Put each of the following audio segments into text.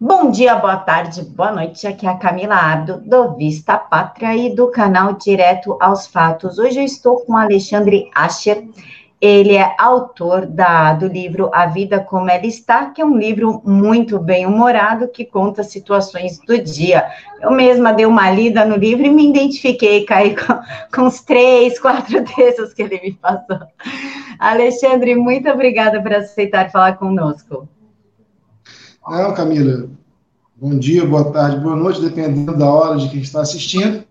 Bom dia, boa tarde, boa noite. Aqui é a Camila Abdo, do Vista Pátria e do canal Direto aos Fatos. Hoje eu estou com Alexandre Ascher. Ele é autor da, do livro A Vida Como Ela Está, que é um livro muito bem humorado que conta situações do dia. Eu mesma dei uma lida no livro e me identifiquei, caí com, com os três, quatro textos que ele me passou. Alexandre, muito obrigada por aceitar falar conosco. Não, Camila. Bom dia, boa tarde, boa noite, dependendo da hora de quem está assistindo.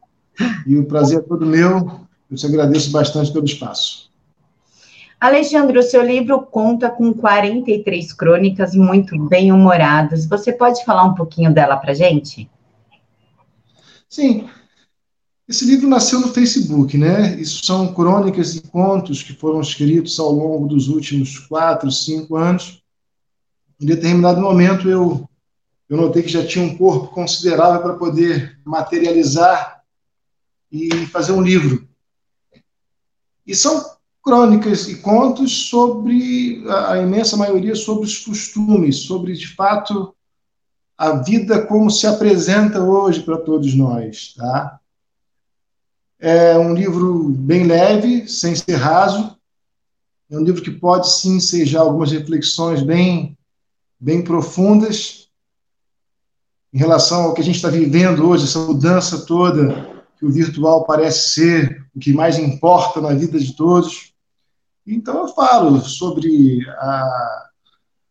E o prazer é todo meu. Eu te agradeço bastante pelo espaço. Alexandre, o seu livro conta com 43 crônicas muito bem humoradas. Você pode falar um pouquinho dela para gente? Sim. Esse livro nasceu no Facebook, né? Isso são crônicas e contos que foram escritos ao longo dos últimos quatro, cinco anos em determinado momento eu, eu notei que já tinha um corpo considerável para poder materializar e fazer um livro. E são crônicas e contos sobre, a, imensa maioria, sobre os costumes, sobre, de fato, a vida como se apresenta hoje para todos nós, tá? É um livro bem leve, sem ser raso. É um livro que pode sim ensejar algumas reflexões bem bem profundas em relação ao que a gente está vivendo hoje, essa mudança toda que o virtual parece ser o que mais importa na vida de todos. Então eu falo sobre a,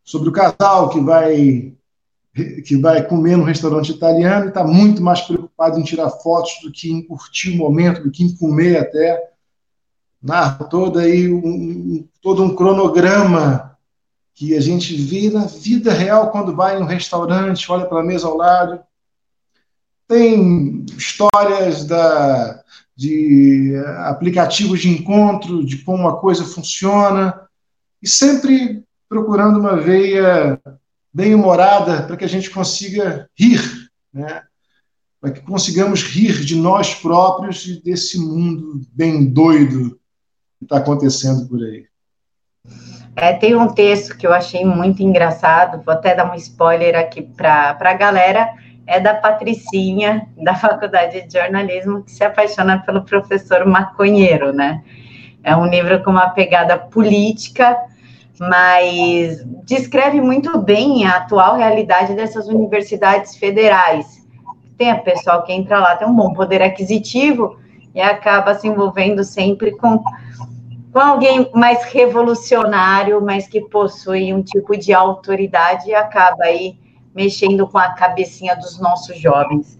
sobre o casal que vai que vai comer no restaurante italiano e está muito mais preocupado em tirar fotos do que em curtir o momento, do que em comer até. Narra todo aí um, todo um cronograma que a gente vê na vida real quando vai em um restaurante, olha para a mesa ao lado. Tem histórias da, de aplicativos de encontro, de como a coisa funciona, e sempre procurando uma veia bem humorada para que a gente consiga rir, né? para que consigamos rir de nós próprios e desse mundo bem doido que está acontecendo por aí. É, tem um texto que eu achei muito engraçado, vou até dar um spoiler aqui para a galera, é da Patricinha, da Faculdade de Jornalismo, que se apaixona pelo professor maconheiro, né? É um livro com uma pegada política, mas descreve muito bem a atual realidade dessas universidades federais. Tem a pessoal que entra lá, tem um bom poder aquisitivo e acaba se envolvendo sempre com com alguém mais revolucionário, mas que possui um tipo de autoridade e acaba aí mexendo com a cabecinha dos nossos jovens.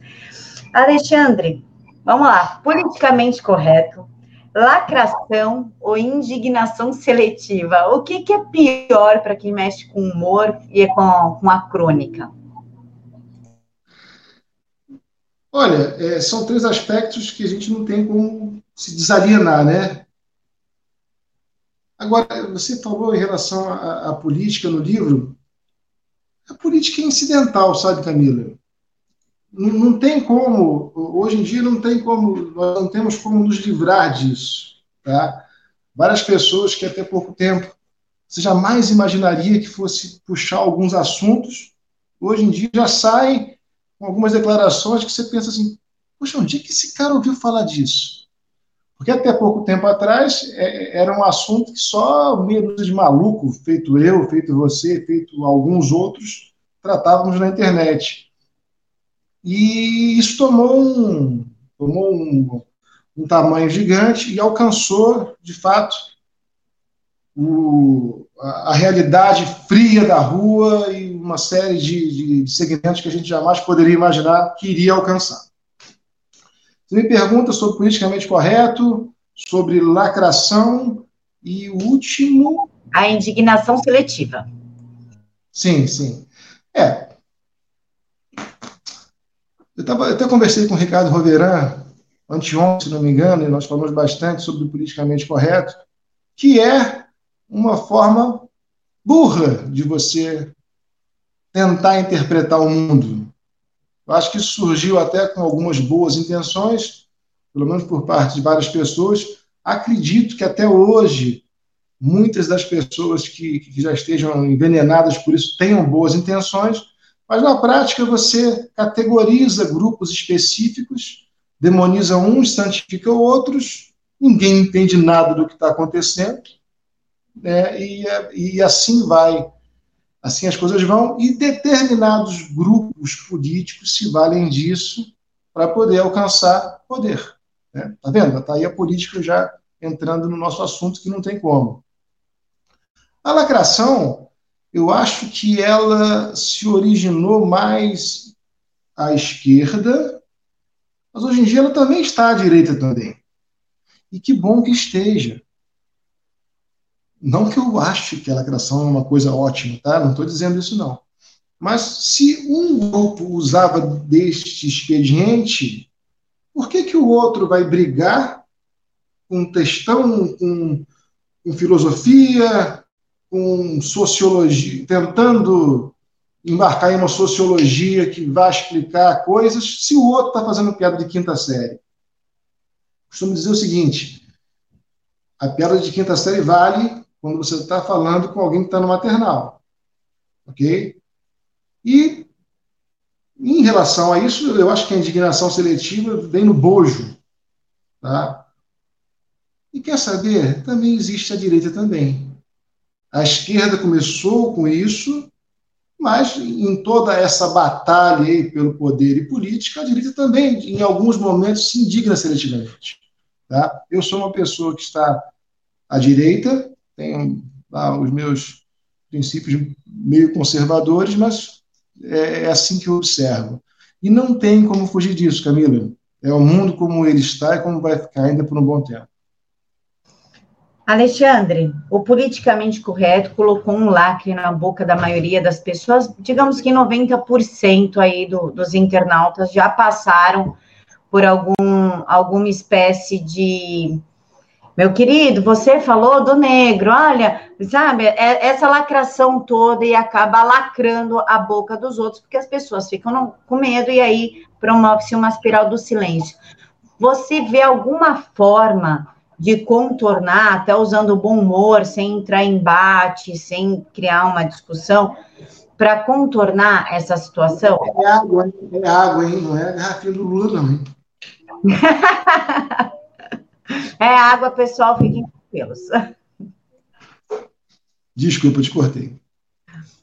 Alexandre, vamos lá, politicamente correto, lacração ou indignação seletiva? O que, que é pior para quem mexe com humor e com, com a crônica? Olha, é, são três aspectos que a gente não tem como se desalienar, né? Agora, você falou em relação à, à, política no livro. A política é incidental, sabe, Camila? Não, não, tem como, hoje em dia não tem como, nós não temos como nos livrar disso. Tá? Várias pessoas que até pouco tempo você jamais imaginaria que fosse puxar alguns assuntos, hoje em dia já saem com algumas declarações que você pensa assim, poxa, onde é que esse cara ouviu falar disso? Porque até pouco tempo atrás é, era um assunto que só dúzia de maluco, feito eu, feito você, feito alguns outros, tratávamos na internet. E isso tomou um, tomou um, um tamanho gigante e alcançou, de fato, o, a, a, realidade fria da rua e uma série de, de segmentos que a gente jamais poderia imaginar que iria alcançar. Você me pergunta sobre politicamente correto, sobre lacração e o último. A indignação seletiva. Sim, sim. É. Eu, tava, eu até conversei com o Ricardo Roveran anteontem, se não me engano, e nós falamos bastante sobre o politicamente correto, que é uma forma burra de você tentar interpretar o mundo. Eu acho que isso surgiu até com algumas boas intenções, pelo menos por parte de várias pessoas. Acredito que até hoje muitas das pessoas que, que já estejam envenenadas por isso tenham boas intenções, Mas na prática você categoriza grupos específicos, demoniza uns, santifica outros, ninguém entende nada do que está acontecendo, né? e, e assim vai. Assim as coisas vão, e determinados grupos políticos se valem disso para poder alcançar poder. Né? Tá vendo? Está aí a política já entrando no nosso assunto que não tem como. A lacração, eu acho que ela se originou mais à esquerda, mas hoje em dia ela também está à direita também. E que bom que esteja. Não que eu ache que a lacração é uma coisa ótima, tá? Não estou dizendo isso não. Mas se um grupo usava deste expediente, por que, que o outro vai brigar com textão, com, com filosofia, com sociologia, tentando embarcar em uma sociologia que vai explicar coisas, se o outro está fazendo piada de quinta série? Costumo dizer o seguinte: a piada de quinta série vale quando você está falando com alguém que está no maternal. Ok? E, em relação a isso, eu acho que a indignação seletiva vem no bojo. Tá? E quer saber? Também existe a direita também. A esquerda começou com isso, mas em toda essa batalha aí pelo poder e política, a direita também, em alguns momentos, se indigna seletivamente. Tá? Eu sou uma pessoa que está à direita, tenho ah, os meus princípios meio conservadores, mas é, é assim que eu observo. E não tem como fugir disso, Camila. É o mundo como ele está e como vai ficar ainda por um bom tempo. Alexandre, o politicamente correto colocou um lacre na boca da maioria das pessoas, digamos que 90% aí do, dos internautas já passaram por algum, alguma espécie de. Meu querido, você falou do negro, olha, sabe, é, essa lacração toda e acaba lacrando a boca dos outros, porque as pessoas ficam com medo e aí promove-se uma espiral do silêncio. Você vê alguma forma de contornar, até usando o bom humor, sem entrar em embate, sem criar uma discussão, para contornar essa situação? É água, é água, hein? Não é garrafinha do Lula, não, hein? é água, pessoal, fiquem tranquilos. Desculpa, te cortei.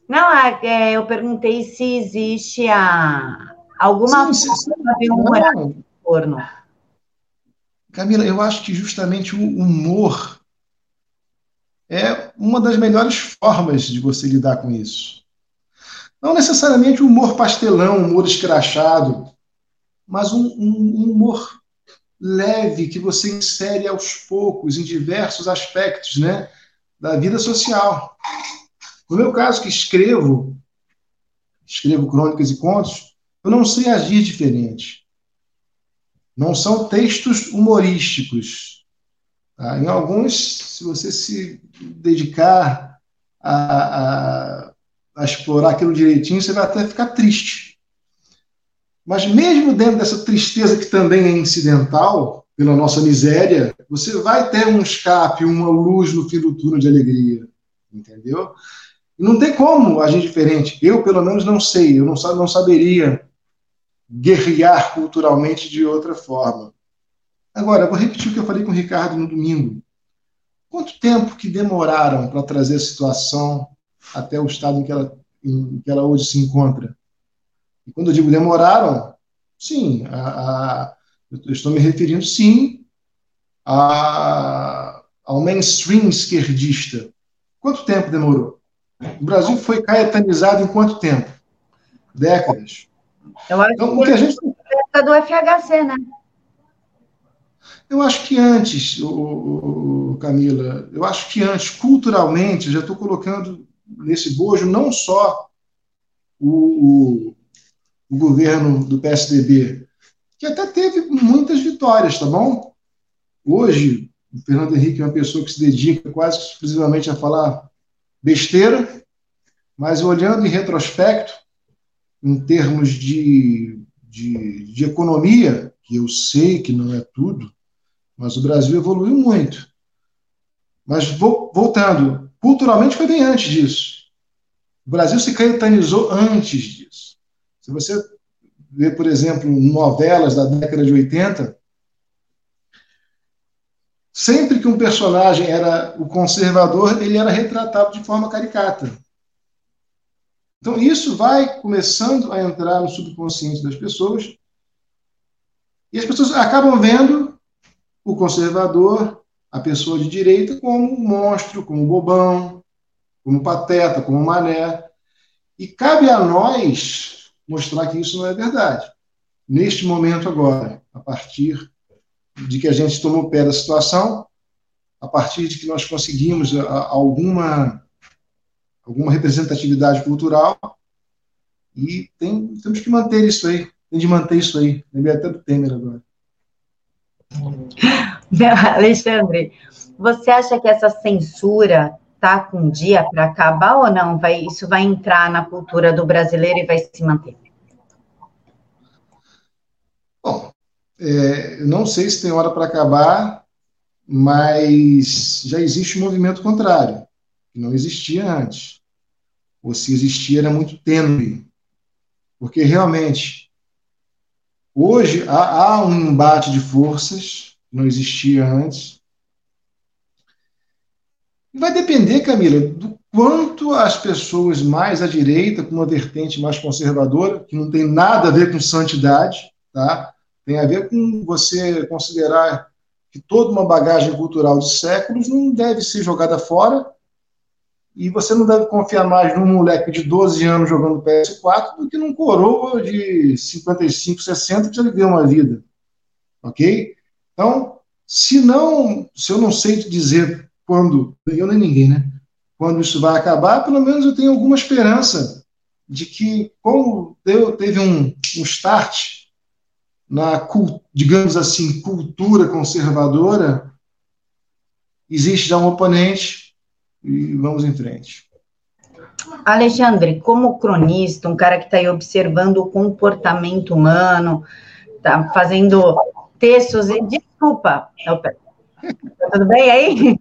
Não, é, é eu perguntei se existe a, alguma sim, forma de humor no forno. Camila, eu acho que justamente o humor é uma das melhores formas de você lidar com isso. Não necessariamente o humor pastelão, humor escrachado, mas um, um, humor leve que você insere aos poucos em diversos aspectos né, da vida social. No meu caso, que escrevo, escrevo crônicas e contos, eu não sei agir diferente. Não são textos humorísticos. Tá? Em alguns, se você se dedicar a, a, a explorar aquilo direitinho, você vai até ficar triste. Mas mesmo dentro dessa tristeza que também é incidental, pela nossa miséria, você vai ter um escape, uma luz no fim do túnel de alegria. Entendeu? não tem como agir diferente. Eu, pelo menos, não sei. Eu não, não saberia guerrear culturalmente de outra forma. Agora, vou repetir o que eu falei com o Ricardo no domingo. Quanto tempo que demoraram para trazer a situação até o estado em que ela, em que ela hoje se encontra? E quando eu digo demoraram, sim, a, a, eu estou me referindo, sim, a, ao mainstream esquerdista. Quanto tempo demorou? O Brasil foi caetanizado em quanto tempo? Décadas. Eu acho então, que, a gente... do FHC, né? Eu acho que antes, o, Camila, eu acho que antes, culturalmente, já estou colocando nesse bojo não só o, o, governo do PSDB, que até teve muitas vitórias, tá bom? Hoje, o Fernando Henrique é uma pessoa que se dedica quase exclusivamente a falar besteira, mas olhando em retrospecto, em termos de, de, de economia, que eu sei que não é tudo, mas o Brasil evoluiu muito. Mas voltando, culturalmente foi bem antes disso. O Brasil se caetanizou antes disso. Se você vê, por exemplo, novelas da década de 80, sempre que um personagem era o conservador, ele era retratado de forma caricata. Então, isso vai começando a entrar no subconsciente das pessoas, e as pessoas acabam vendo o conservador, a pessoa de direita, como um monstro, como um bobão, como um pateta, como um mané. E cabe a nós mostrar que isso não é verdade. Neste momento agora, a partir de que a gente tomou pé da situação, a partir de que nós conseguimos alguma alguma representatividade cultural e tem, temos que manter isso aí, tem de manter isso aí. Lembrei até do Temer agora. Alexandre, você acha que essa censura tá com um dia para acabar ou não? Vai, isso vai entrar na cultura do brasileiro e vai se manter? Bom, é, não sei se tem hora para acabar, mas já existe um movimento contrário, que não existia antes. Ou se existia, era muito tênue. Porque realmente, hoje há, há um embate de forças, que não existia antes, vai depender, Camila, do quanto as pessoas mais à direita, com uma vertente mais conservadora, que não tem nada a ver com santidade, tá? tem a ver com você considerar que toda uma bagagem cultural de séculos não deve ser jogada fora e você não deve confiar mais num moleque de 12 anos jogando PS4 do que num coroa de 55, 60 que já viveu uma vida. Ok? Então, se não, se eu não sei te dizer quando, eu nem ninguém, né? Quando isso vai acabar, pelo menos eu tenho alguma esperança de que, como deu, teve um, um start na, digamos assim, cultura conservadora, existe já um oponente e vamos em frente. Alexandre, como cronista, um cara que está aí observando o comportamento humano, está fazendo textos e desculpa, tá tudo bem aí?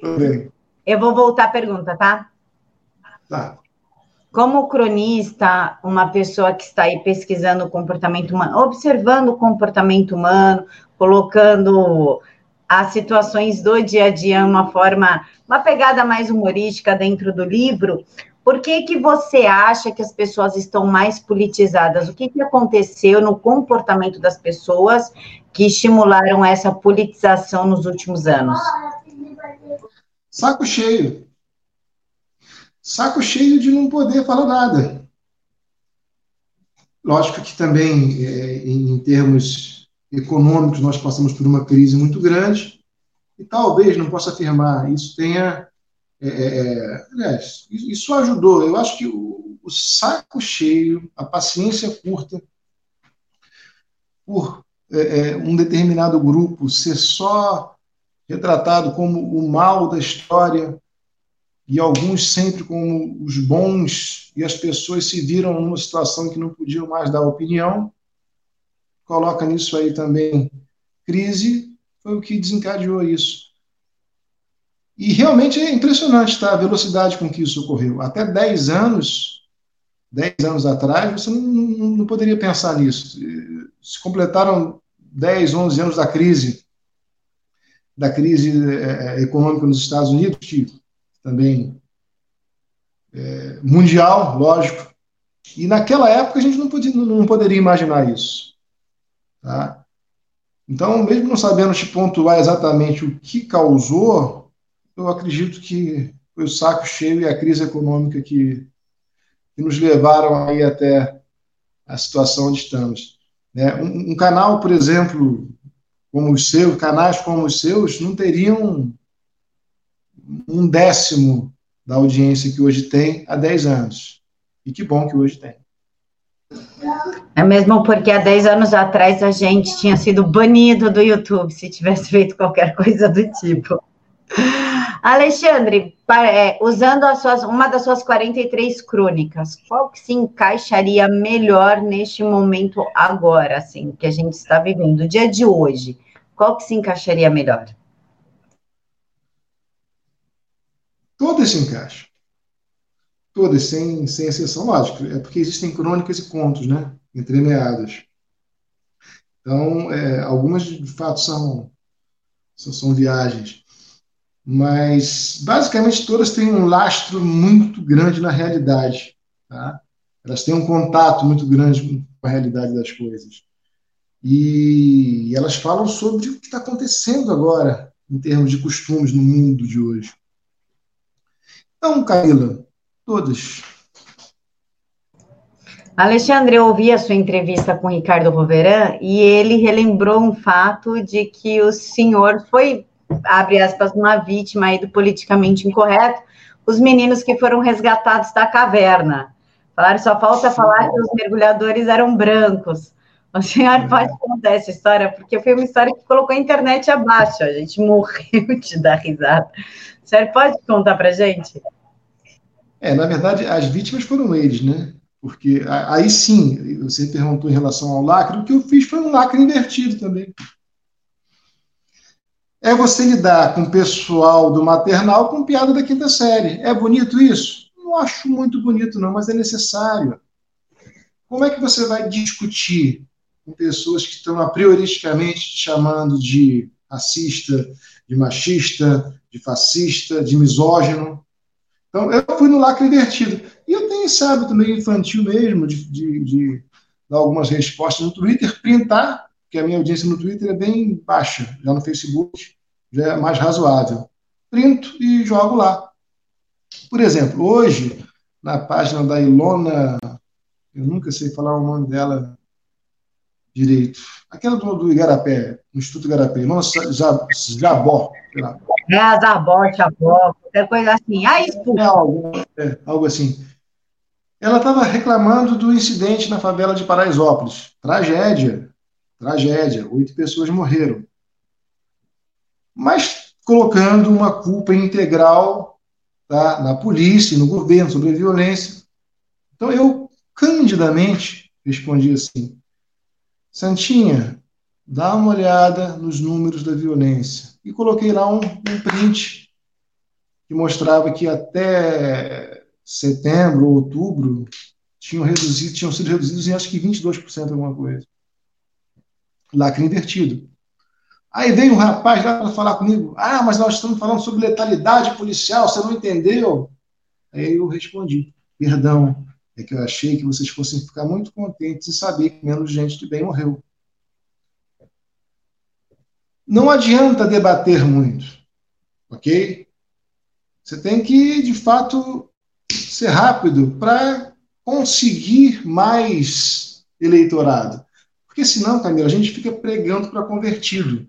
Tudo bem. Eu vou voltar à pergunta, tá? Tá. Como cronista, uma pessoa que está aí pesquisando o comportamento humano, observando o comportamento humano, colocando as situações do dia a dia uma forma, uma pegada mais humorística dentro do livro, por que, que você acha que as pessoas estão mais politizadas? O que, que aconteceu no comportamento das pessoas que estimularam essa politização nos últimos anos? Saco cheio. Saco cheio de não poder falar nada. Lógico que também, é, em termos econômicos, nós passamos por uma crise muito grande, e talvez, não posso afirmar, isso tenha. É, é, aliás, isso ajudou. Eu acho que o, o saco cheio, a paciência curta, por é, é um determinado grupo ser só retratado como o mal da história e alguns sempre como os bons, e as pessoas se viram numa situação que não podiam mais dar opinião. Coloca nisso aí também crise, foi o que desencadeou isso. E realmente é impressionante tá, a velocidade com que isso ocorreu. Até 10 anos, 10 anos atrás, você não, não, não poderia pensar nisso. Se completaram 10, 11 anos da crise da crise é, é, econômica nos Estados Unidos, que também é, mundial, lógico. E naquela época a gente não, podia, não poderia imaginar isso. Tá? Então, mesmo não sabendo te pontuar exatamente o que causou, eu acredito que foi o saco cheio e a crise econômica que, que nos levaram aí até a situação onde estamos. Né? Um, um canal, por exemplo, como os seus, canais como os seus, não teriam um décimo da audiência que hoje tem há 10 anos. E que bom que hoje tem. É mesmo porque há 10 anos atrás a gente tinha sido banido do YouTube se tivesse feito qualquer coisa do tipo. Alexandre, é, usando suas, uma das suas 43 crônicas, qual que se encaixaria melhor neste momento agora, assim, que a gente está vivendo, o dia de hoje? Qual que se encaixaria melhor? Todas se encaixam. Todas, sem, sem exceção, lógico. É porque existem crônicas e contos, né? Entremeadas. Então, é, algumas de fato são, são, são viagens. Mas, basicamente, todas têm um lastro muito grande na realidade. Tá? Elas têm um contato muito grande com a realidade das coisas. E elas falam sobre o que está acontecendo agora, em termos de costumes no mundo de hoje. Então, Camila, todas. Alexandre, eu ouvi a sua entrevista com Ricardo Roveran e ele relembrou um fato de que o senhor foi, abre aspas, uma vítima aí do politicamente incorreto, os meninos que foram resgatados da caverna. Falaram, só falta falar que os mergulhadores eram brancos. O senhor é. pode contar essa história, porque foi uma história que colocou a internet abaixo, a gente morreu de dar risada. O senhor pode contar para gente? É, na verdade, as vítimas foram eles, né? Porque aí sim, você perguntou em relação ao lacre, o que eu fiz foi um lacre invertido também. É você lidar com o pessoal do maternal com piada da quinta série. É bonito isso? Não acho muito bonito, não, mas é necessário. Como é que você vai discutir com pessoas que estão a prioristicamente te chamando de racista, de machista, de fascista, de misógino. Então, eu fui no lacre invertido. E eu tenho esse hábito meio infantil mesmo de, de, de dar algumas respostas no Twitter, printar, porque a minha audiência no Twitter é bem baixa, já no Facebook já é mais razoável. Printo e jogo lá. Por exemplo, hoje, na página da Ilona, eu nunca sei falar o nome dela, direito. Aquela do, do Igarapé, no Instituto Igarapé, não Jabó, sei lá. É, Zabó, Jabó, qualquer coisa assim. Ah, isso. É algo, é, algo assim. Ela estava reclamando do incidente na favela de Paraisópolis. Tragédia. Tragédia. Oito pessoas morreram. Mas colocando uma culpa integral tá, na polícia no governo sobre a violência. Então eu, candidamente, respondi assim: Santinha, dá uma olhada nos números da violência. E coloquei lá um, um print que mostrava que até setembro, outubro, tinham, reduzido, tinham sido reduzidos em acho que 22% alguma coisa. Lacre invertido. Aí veio um rapaz lá para falar comigo: Ah, mas nós estamos falando sobre letalidade policial, você não entendeu? Aí eu respondi: Perdão, é que eu achei que vocês fossem ficar muito contentes em saber que menos gente de bem morreu. Não adianta debater muito, ok? Você tem que, de fato, ser rápido para conseguir mais eleitorado. Porque senão, Camila, a gente fica pregando para convertido,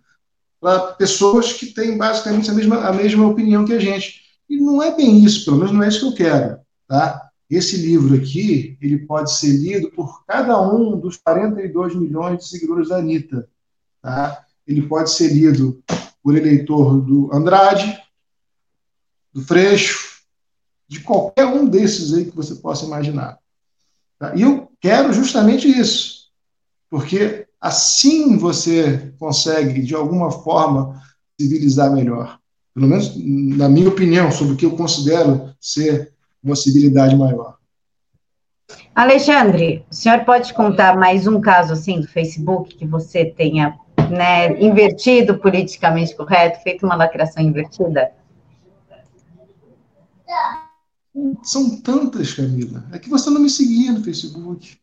para pessoas que têm basicamente a mesma, a mesma opinião que a gente. E não é bem isso, pelo menos não é isso que eu quero. Tá? Esse livro aqui, ele pode ser lido por cada um dos 42 milhões de seguidores da Anitta. Tá? Ele pode ser lido por eleitor do Andrade, do Freixo, de qualquer um desses aí que você possa imaginar. Tá? E eu quero justamente isso, porque assim você consegue, de alguma forma, civilizar melhor. Pelo menos na minha opinião, sobre o que eu considero ser uma civilidade maior. Alexandre, o senhor pode contar mais um caso assim do Facebook que você tenha né, invertido politicamente correto, feito uma lacração invertida? São tantas, Camila. É que você não me seguia no Facebook.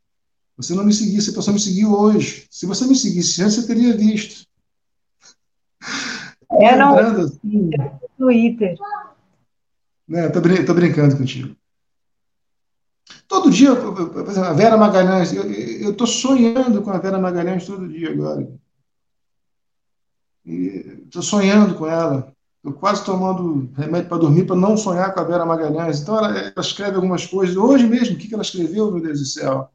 Você não me seguia, você passou a me seguir hoje. Se você me seguisse antes, você teria visto. É, não. Assim, Twitter. Né, tô, brin tô brincando contigo. Todo dia, a Vera Magalhães, eu estou sonhando com a Vera Magalhães todo dia agora. Estou sonhando com ela. Estou quase tomando remédio para dormir para não sonhar com a Vera Magalhães. Então, ela, ela, escreve algumas coisas. Hoje mesmo, o que, que ela escreveu, meu Deus do céu?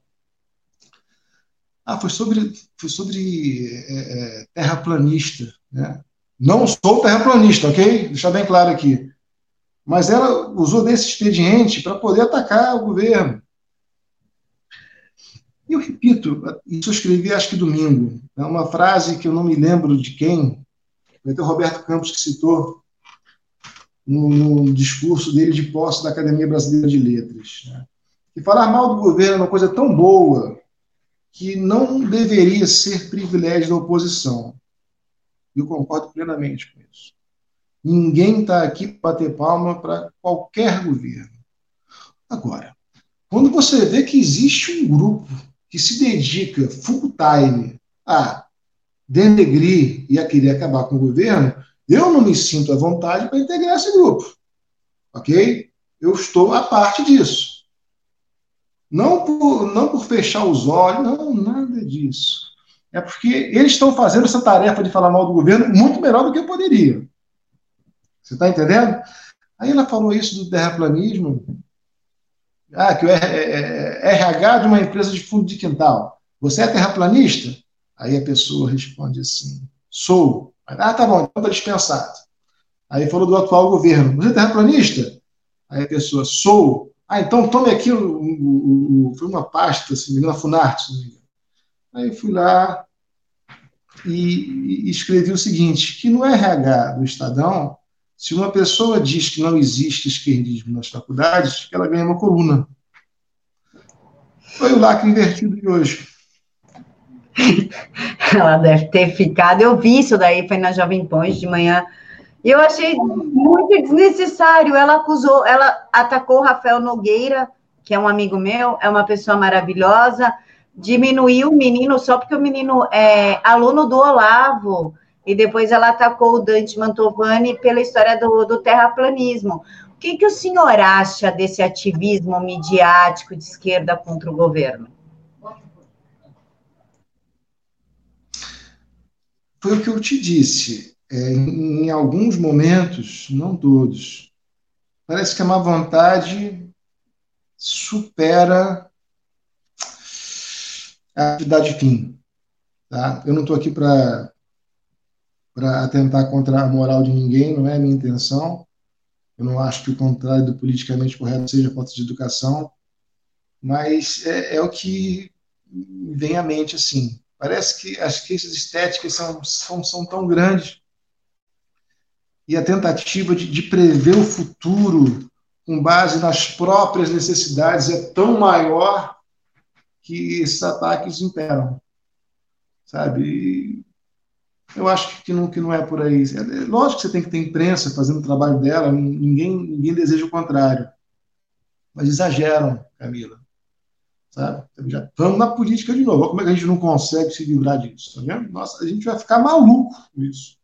Ah, foi sobre, foi sobre é, é, terraplanista. Né? Não sou terraplanista, ok? Deixar bem claro aqui mas ela usou desse expediente para poder atacar o governo. E eu repito, isso eu escrevi acho que domingo, é uma frase que eu não me lembro de quem, foi até o Roberto Campos que citou, no, no, discurso dele de posse da Academia Brasileira de Letras. Né? E falar mal do governo é uma coisa tão boa que não deveria ser privilégio da oposição. Eu concordo plenamente com isso. Ninguém está aqui para bater palma para qualquer governo. Agora, quando você vê que existe um grupo que se dedica full time a denegrir e a querer acabar com o governo, eu não me sinto à vontade para integrar esse grupo. Ok? Eu estou à parte disso. Não por, não por fechar os olhos, não, nada disso. É porque eles estão fazendo essa tarefa de falar mal do governo muito melhor do que eu poderia. Você está entendendo? Aí ela falou isso do terraplanismo. Ah, que o RH de uma empresa de fundo de quintal. Você é terraplanista? Aí a pessoa responde assim: sou. Ah, tá bom, então está dispensado. Aí falou do atual governo: você é terraplanista? Aí a pessoa: sou. Ah, então tome aqui o, o, o foi uma pasta, se me engano, Funarte, se não me engano. Aí fui lá e, e escrevi o seguinte: que no RH do Estadão, se uma pessoa diz que não existe esquerdismo nas faculdades, ela ganha uma coluna. Foi o lacre invertido de hoje. Ela deve ter ficado. Eu vi isso daí, foi na Jovem Pan de manhã. E eu achei muito desnecessário. Ela acusou, ela atacou o Rafael Nogueira, que é um amigo meu, é uma pessoa maravilhosa, diminuiu o menino só porque o menino é aluno do Olavo. E depois ela atacou o Dante Mantovani pela história do, do terraplanismo. O que, que o senhor acha desse ativismo midiático de esquerda contra o governo? foi o que eu te disse. É, em, em alguns momentos, não todos, parece que a má vontade supera a atividade fim. Tá? Eu não estou aqui para atentar contra a moral de ninguém, não é a minha intenção. Eu não acho que o contrário do politicamente correto seja falta de educação, mas é, é o que vem à mente assim. Parece que as queixas estéticas são, são, são tão grandes. E a tentativa de, de prever o futuro com base nas próprias necessidades é tão maior que esses ataques imperam. Sabe? eu acho que não, que não é por aí. É, é, lógico que você tem que ter imprensa fazendo o trabalho dela, ninguém, ninguém deseja o contrário. Mas exageram, Camila. Sabe? Já estamos na política de novo. Como é que a gente não consegue se livrar disso, tá vendo? Nossa, a gente vai ficar maluco com isso.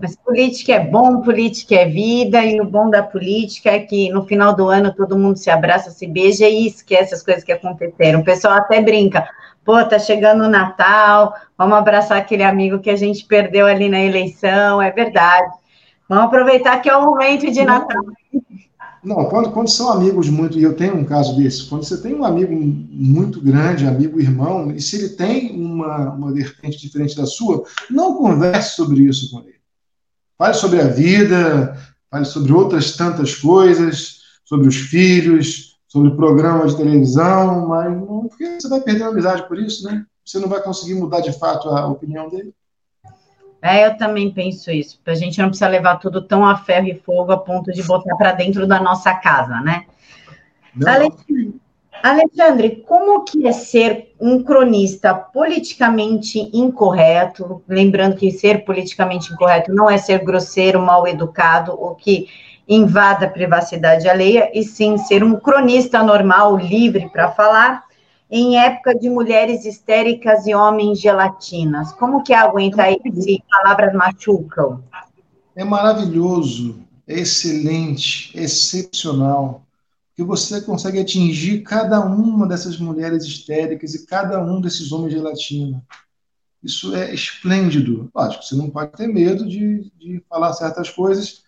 Mas política é bom, política é vida, e o bom da política é que no final do ano todo mundo se abraça, se beija e esquece as coisas que aconteceram. O pessoal até brinca, pô, tá chegando o Natal, vamos abraçar aquele amigo que a gente perdeu ali na eleição, é verdade. Vamos aproveitar que é o momento de Natal. Não, quando, quando são amigos muito, e eu tenho um caso desse, quando você tem um amigo muito grande, amigo irmão, e se ele tem uma, uma vertente diferente da sua, não converse sobre isso com ele. Fale sobre a vida, fale sobre outras tantas coisas, sobre os filhos, sobre programa de televisão, mas não, porque você vai perder a amizade por isso, né? Você não vai conseguir mudar de fato a opinião dele. É, eu também penso isso. A gente não precisa levar tudo tão a ferro e fogo a ponto de botar para dentro da nossa casa, né? Alexandre, Alexandre, como que é ser um cronista politicamente incorreto? Lembrando que ser politicamente incorreto não é ser grosseiro, mal educado, ou que invada a privacidade alheia, e sim ser um cronista normal, livre para falar em época de mulheres histéricas e homens gelatinas? Como que aguenta aí se palavras machucam? É maravilhoso, é excelente, é excepcional, que você consegue atingir cada uma dessas mulheres histéricas e cada um desses homens gelatina. Isso é esplêndido. Lógico, você não pode ter medo de, de falar certas coisas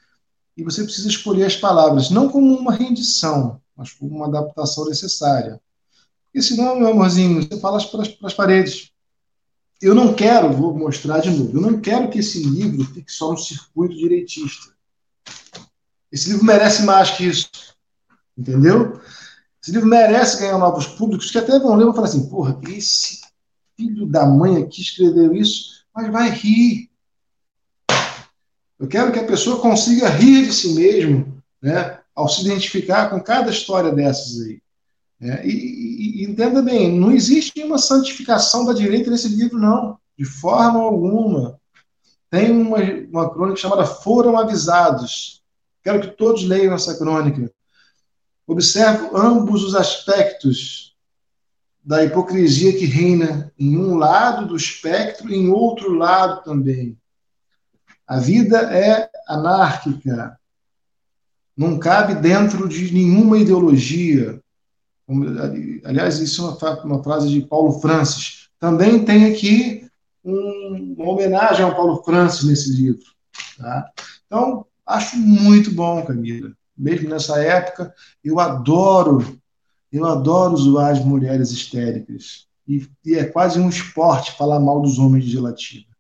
e você precisa escolher as palavras, não como uma rendição, mas como uma adaptação necessária. Porque senão, meu amorzinho, você fala para as paredes. Eu não quero, vou mostrar de novo, eu não quero que esse livro fique só no circuito direitista. Esse livro merece mais que isso. Entendeu? Esse livro merece ganhar novos públicos que até vão ler e vão falar assim: porra, esse filho da mãe aqui escreveu isso, mas vai rir. Eu quero que a pessoa consiga rir de si mesmo, né, ao se identificar com cada história dessas aí. É, e, e, entenda bem, não existe uma santificação da direita nesse livro, não, de forma alguma. Tem uma, uma crônica chamada Foram Avisados. Quero que todos leiam essa crônica. Observo ambos os aspectos da hipocrisia que reina em um lado do espectro e em outro lado também. A vida é anárquica, não cabe dentro de nenhuma ideologia. Aliás, isso é uma, uma frase de Paulo Francis. Também tem aqui um, uma homenagem ao Paulo Francis nesse livro. Tá? Então, acho muito bom, Camila. Mesmo nessa época, eu adoro, eu adoro zoar as mulheres histéricas. E, e é quase um esporte falar mal dos homens de gelatina.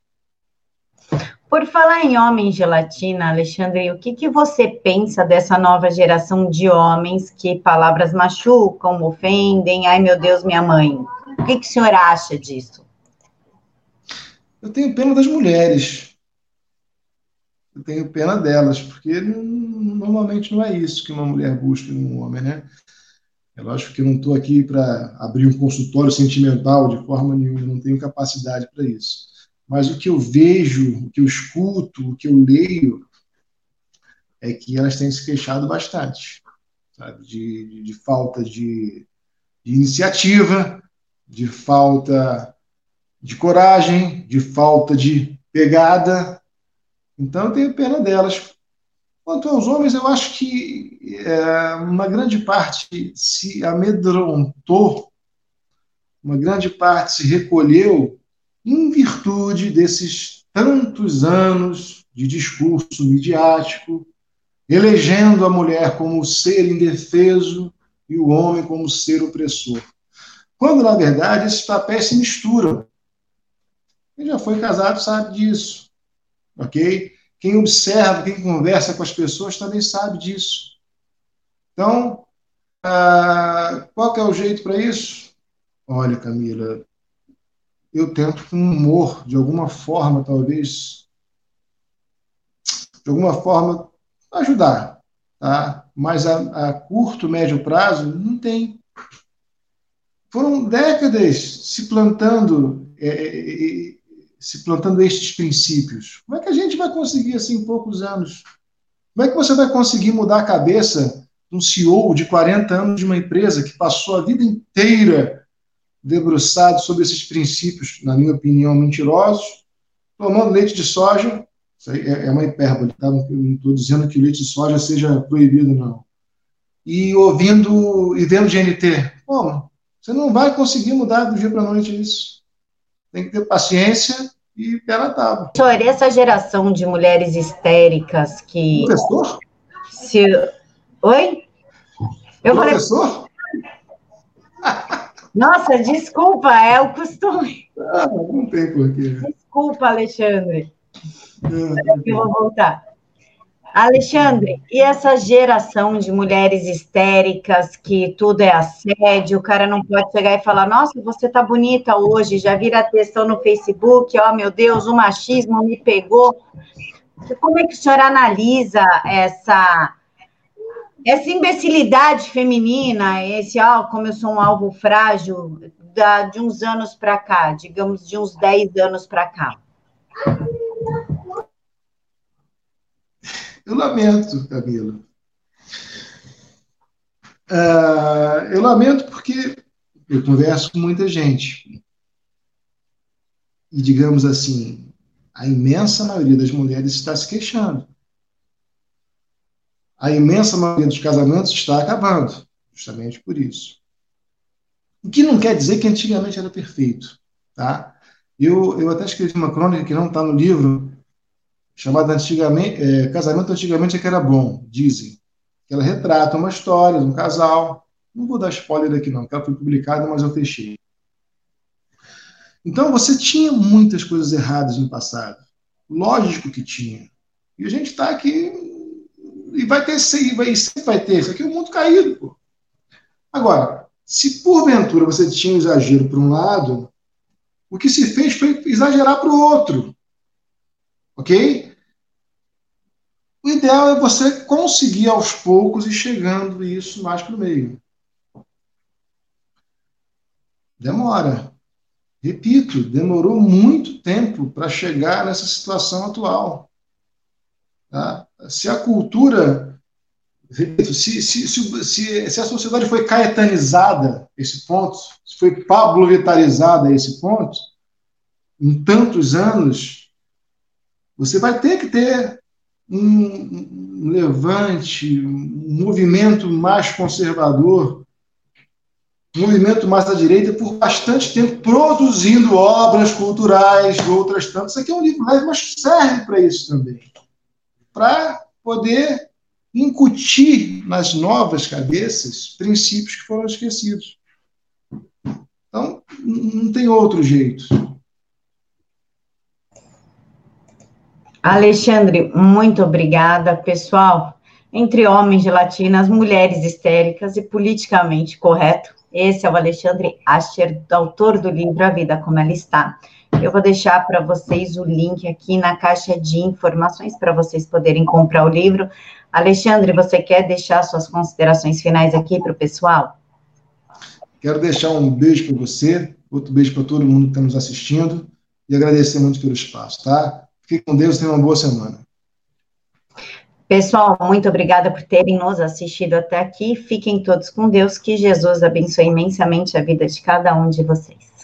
Por falar em homens gelatina, Alexandre, o que, que você pensa dessa nova geração de homens que palavras machucam, ofendem? Ai, meu Deus, minha mãe. O que, que o senhor acha disso? Eu tenho pena das mulheres. Eu tenho pena delas, porque normalmente não é isso que uma mulher busca num homem, né? É lógico que eu não estou aqui para abrir um consultório sentimental de forma nenhuma, não tenho capacidade para isso mas o que eu vejo, o que eu escuto, o que eu leio, é que elas têm se queixado bastante, sabe? De, de, de falta de, de iniciativa, de falta de coragem, de falta de pegada. Então, eu tenho pena delas. Quanto aos homens, eu acho que é, uma grande parte se amedrontou, uma grande parte se recolheu em virtude desses tantos anos de discurso midiático, elegendo a mulher como ser indefeso e o homem como ser opressor. Quando, na verdade, esses papéis se misturam. Quem já foi casado sabe disso, ok? Quem observa, quem conversa com as pessoas também sabe disso. Então, ah, qual é o jeito para isso? Olha, Camila, eu tento com humor, de alguma forma, talvez, de alguma forma, ajudar, tá? Mas a, a curto, médio prazo, não tem. Foram décadas se plantando, é, é, é, se plantando estes princípios. Como é que a gente vai conseguir assim em poucos anos? Como é que você vai conseguir mudar a cabeça de um CEO de 40 anos de uma empresa que passou a vida inteira debruçado sobre esses princípios, na minha opinião, mentirosos, tomando leite de soja, isso aí é, é uma hipérbole, tá? não estou dizendo que o leite de soja seja proibido, não. E ouvindo e vendo GNT. Bom, você não vai conseguir mudar do dia para a noite isso. Tem que ter paciência e pé na tábua. Senhor, essa geração de mulheres histéricas que. Professor? Se... Oi? Eu Professor? Falei... Nossa, desculpa, é o costume. Ah, não tem porquê. Desculpa, Alexandre. É. Eu vou voltar. Alexandre, e essa geração de mulheres histéricas que tudo é assédio, o cara não pode chegar e falar, nossa, você tá bonita hoje, já vira textão no Facebook, ó, oh, meu Deus, o machismo me pegou. Como é que o senhor analisa essa essa imbecilidade feminina, esse, ó, como eu sou um alvo frágil, da, de uns anos para cá, digamos, de uns 10 anos para cá? Eu lamento, Camila. Uh, eu lamento porque eu converso com muita gente. E, digamos assim, a imensa maioria das mulheres está se queixando a imensa maioria dos casamentos está acabando, justamente por isso. O que não quer dizer que antigamente era perfeito, tá? Eu, eu até escrevi uma crônica que não está no livro, chamada antigamente, é, Casamento Antigamente é que era bom, dizem. Que ela retrata uma história de um casal. Não vou dar spoiler aqui não, porque ela foi publicada, mas eu fechei. Então, você tinha muitas coisas erradas no passado. Lógico que tinha. E a gente está aqui vai ter vai, sempre vai ter. Isso aqui é um mundo caído. Pô. Agora, se porventura você tinha um exagero para um lado, o que se fez foi exagerar para o outro. Ok? O ideal é você conseguir aos poucos e chegando isso mais para o meio. Demora. Repito, demorou muito tempo para chegar nessa situação atual. Tá? Se a cultura, se, se, se, se, a sociedade foi caetanizada esse ponto, se foi pablovitarizada esse ponto, em tantos anos, você vai ter que ter um, um levante, um movimento mais conservador, um movimento mais à direita, por bastante tempo produzindo obras culturais, outras tantas. Isso aqui é um livro leve, mas serve para isso também. Para poder incutir nas novas cabeças princípios que foram esquecidos. Então, não tem outro jeito. Alexandre, muito obrigada. Pessoal, entre homens de latinas, mulheres histéricas e politicamente correto, esse é o Alexandre Ascher, autor do livro A Vida Como Ela Está. Eu vou deixar para vocês o link aqui na caixa de informações para vocês poderem comprar o livro. Alexandre, você quer deixar suas considerações finais aqui para o pessoal? Quero deixar um beijo para você, outro beijo para todo mundo que está nos assistindo e agradecer muito pelo espaço, tá? Fique com Deus, tenha uma boa semana. Pessoal, muito obrigada por terem nos assistido até aqui. Fiquem todos com Deus, que Jesus abençoe imensamente a vida de cada um de vocês.